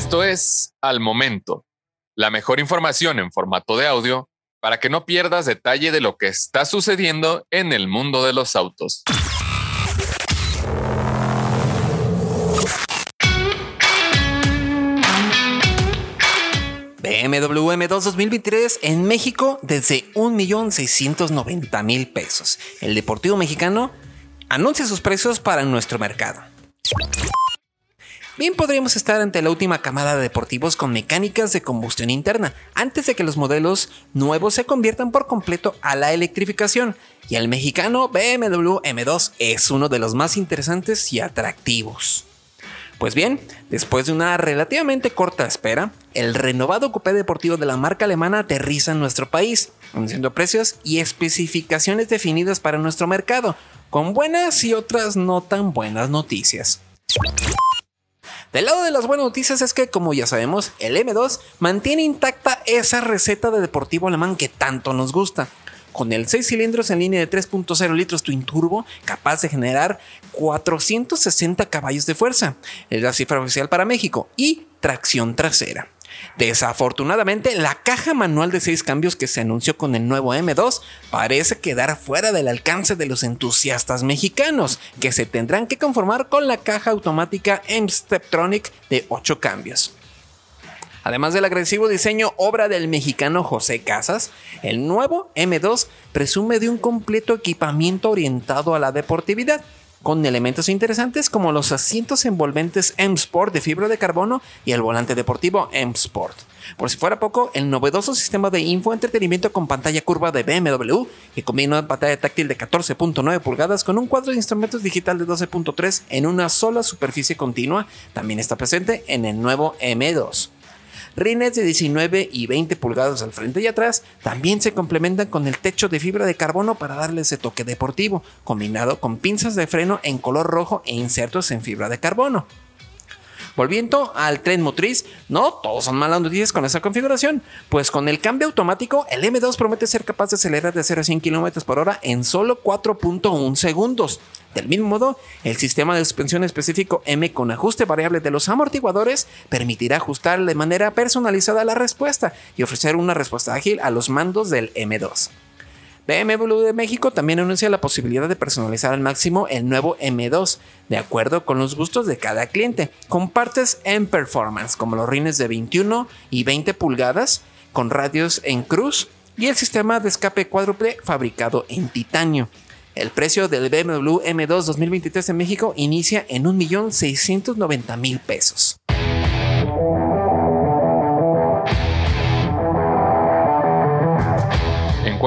Esto es Al Momento, la mejor información en formato de audio para que no pierdas detalle de lo que está sucediendo en el mundo de los autos. BMW M2 2023 en México desde 1.690.000 pesos. El Deportivo Mexicano anuncia sus precios para nuestro mercado. Bien podríamos estar ante la última camada de deportivos con mecánicas de combustión interna, antes de que los modelos nuevos se conviertan por completo a la electrificación, y el mexicano BMW M2 es uno de los más interesantes y atractivos. Pues bien, después de una relativamente corta espera, el renovado coupé deportivo de la marca alemana aterriza en nuestro país, anunciando precios y especificaciones definidas para nuestro mercado, con buenas y otras no tan buenas noticias. Del lado de las buenas noticias es que, como ya sabemos, el M2 mantiene intacta esa receta de deportivo alemán que tanto nos gusta. Con el 6 cilindros en línea de 3.0 litros twin turbo, capaz de generar 460 caballos de fuerza, es la cifra oficial para México, y tracción trasera. Desafortunadamente, la caja manual de 6 cambios que se anunció con el nuevo M2 parece quedar fuera del alcance de los entusiastas mexicanos, que se tendrán que conformar con la caja automática M-Steptronic de 8 cambios. Además del agresivo diseño obra del mexicano José Casas, el nuevo M2 presume de un completo equipamiento orientado a la deportividad, con elementos interesantes como los asientos envolventes M Sport de fibra de carbono y el volante deportivo M Sport. Por si fuera poco, el novedoso sistema de infoentretenimiento con pantalla curva de BMW, que combina una pantalla táctil de 14.9 pulgadas con un cuadro de instrumentos digital de 12.3 en una sola superficie continua, también está presente en el nuevo M2. Rines de 19 y 20 pulgadas al frente y atrás también se complementan con el techo de fibra de carbono para darle ese toque deportivo, combinado con pinzas de freno en color rojo e insertos en fibra de carbono. Volviendo al tren motriz, no todos son malas noticias con esa configuración, pues con el cambio automático, el M2 promete ser capaz de acelerar de 0 a 100 km por hora en solo 4.1 segundos. Del mismo modo, el sistema de suspensión específico M con ajuste variable de los amortiguadores permitirá ajustar de manera personalizada la respuesta y ofrecer una respuesta ágil a los mandos del M2. BMW de México también anuncia la posibilidad de personalizar al máximo el nuevo M2, de acuerdo con los gustos de cada cliente, con partes en performance, como los rines de 21 y 20 pulgadas, con radios en cruz y el sistema de escape cuádruple fabricado en titanio. El precio del BMW M2 2023 en México inicia en 1.690.000 pesos.